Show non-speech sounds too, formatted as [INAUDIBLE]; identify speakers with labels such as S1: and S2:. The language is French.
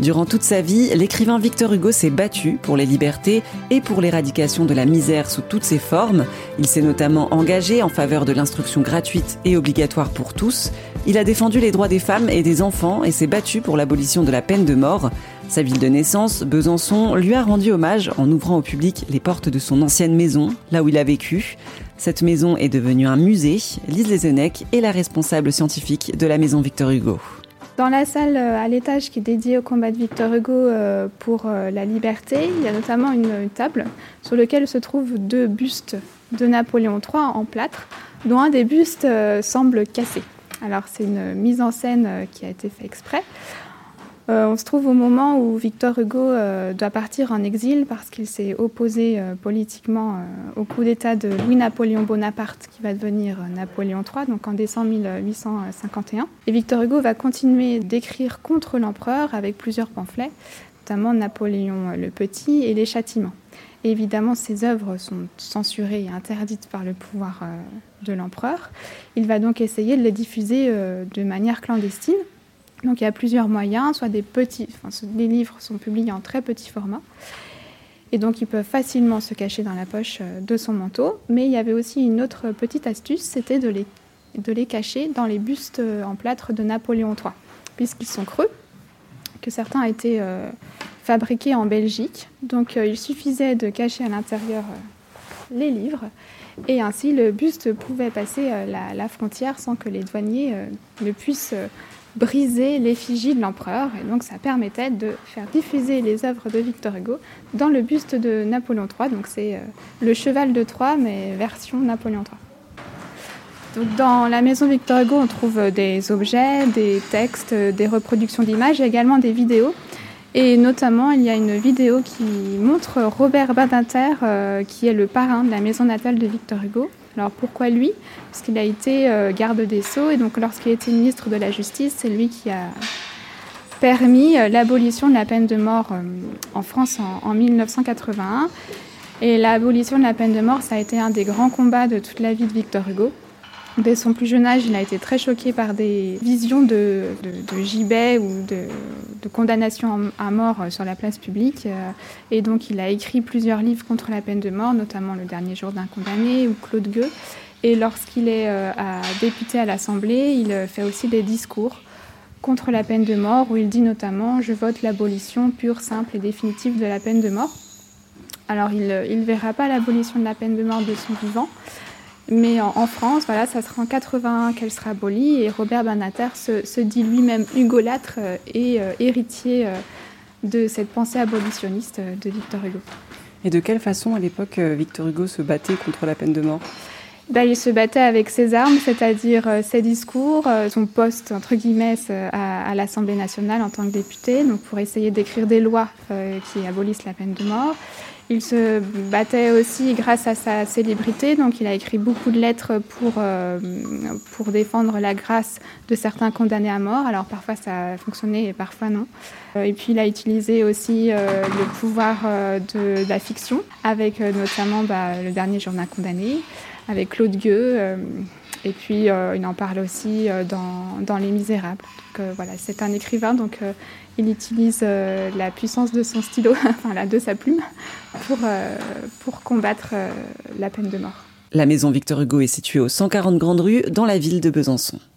S1: Durant toute sa vie, l'écrivain Victor Hugo s'est battu pour les libertés et pour l'éradication de la misère sous toutes ses formes. Il s'est notamment engagé en faveur de l'instruction gratuite et obligatoire pour tous. Il a défendu les droits des femmes et des enfants et s'est battu pour l'abolition de la peine de mort. Sa ville de naissance, Besançon, lui a rendu hommage en ouvrant au public les portes de son ancienne maison, là où il a vécu. Cette maison est devenue un musée. Lise Lezenec est la responsable scientifique de la maison Victor Hugo.
S2: Dans la salle euh, à l'étage qui est dédiée au combat de Victor Hugo euh, pour euh, la liberté, il y a notamment une table sur laquelle se trouvent deux bustes de Napoléon III en plâtre, dont un des bustes semble cassé. Alors c'est une mise en scène qui a été faite exprès. Euh, on se trouve au moment où Victor Hugo euh, doit partir en exil parce qu'il s'est opposé euh, politiquement au coup d'État de Louis-Napoléon Bonaparte qui va devenir Napoléon III, donc en décembre 1851. Et Victor Hugo va continuer d'écrire contre l'empereur avec plusieurs pamphlets, notamment Napoléon le Petit et les châtiments. Évidemment, ses œuvres sont censurées et interdites par le pouvoir de l'empereur. Il va donc essayer de les diffuser de manière clandestine donc il y a plusieurs moyens, soit des petits, enfin, les livres sont publiés en très petit format, et donc ils peuvent facilement se cacher dans la poche euh, de son manteau. Mais il y avait aussi une autre petite astuce, c'était de les, de les cacher dans les bustes euh, en plâtre de Napoléon III, puisqu'ils sont creux, que certains été euh, fabriqués en Belgique. Donc il suffisait de cacher à l'intérieur les livres. Et ainsi, le buste pouvait passer la, frontière sans que les douaniers ne puissent briser l'effigie de l'empereur. Et donc ça permettait de faire diffuser les œuvres de Victor Hugo dans le buste de Napoléon III. Donc c'est euh, le cheval de Troie, mais version Napoléon III. Donc dans la maison Victor Hugo, on trouve des objets, des textes, des reproductions d'images et également des vidéos. Et notamment, il y a une vidéo qui montre Robert Badinter, euh, qui est le parrain de la maison natale de Victor Hugo. Alors pourquoi lui? Parce qu'il a été euh, garde des Sceaux et donc lorsqu'il était ministre de la Justice, c'est lui qui a permis euh, l'abolition de la peine de mort euh, en France en, 1981. Et l'abolition de la peine de mort, ça a été un des grands combats de toute la vie de Victor Hugo. Dès son plus jeune âge, il a été très choqué par des visions de, de, gibet ou de, de, condamnation à mort sur la place publique. Et donc, il a écrit plusieurs livres contre la peine de mort, notamment Le dernier jour d'un condamné ou Claude Gueux. Et lorsqu'il est euh, député à l'Assemblée, il fait aussi des discours contre la peine de mort où il dit notamment Je vote l'abolition pure, simple et définitive de la peine de mort. Alors, il ne verra pas l'abolition de la peine de mort de son vivant. Mais en, France, voilà, ça sera en 81 qu'elle sera abolie et Robert Banater se, dit lui-même hugolâtre euh, et euh, héritier euh, de cette pensée abolitionniste de Victor Hugo.
S1: Et de quelle façon, à l'époque, Victor Hugo se battait contre la peine de mort?
S2: Il se battait avec ses armes, c'est-à-dire ses discours, son poste entre guillemets à, à l'Assemblée nationale en tant que député, donc pour essayer d'écrire des lois qui abolissent la peine de mort. Il se battait aussi grâce à sa célébrité, donc il a écrit beaucoup de lettres pour, euh, pour défendre la grâce de certains condamnés à mort. Alors parfois ça a fonctionné et parfois non. Euh, et puis il a utilisé aussi euh, le pouvoir de, la fiction, avec notamment bah, le dernier jour d'un condamné, avec Claude Gueux. et puis il en parle aussi dans, dans Les Misérables. Donc voilà, c'est un écrivain, donc il utilise euh, la puissance de son stylo, [LAUGHS] enfin de sa plume, pour, euh, pour combattre euh, la peine de mort.
S1: La maison Victor Hugo est située au 140 Grande Rue dans la ville de Besançon.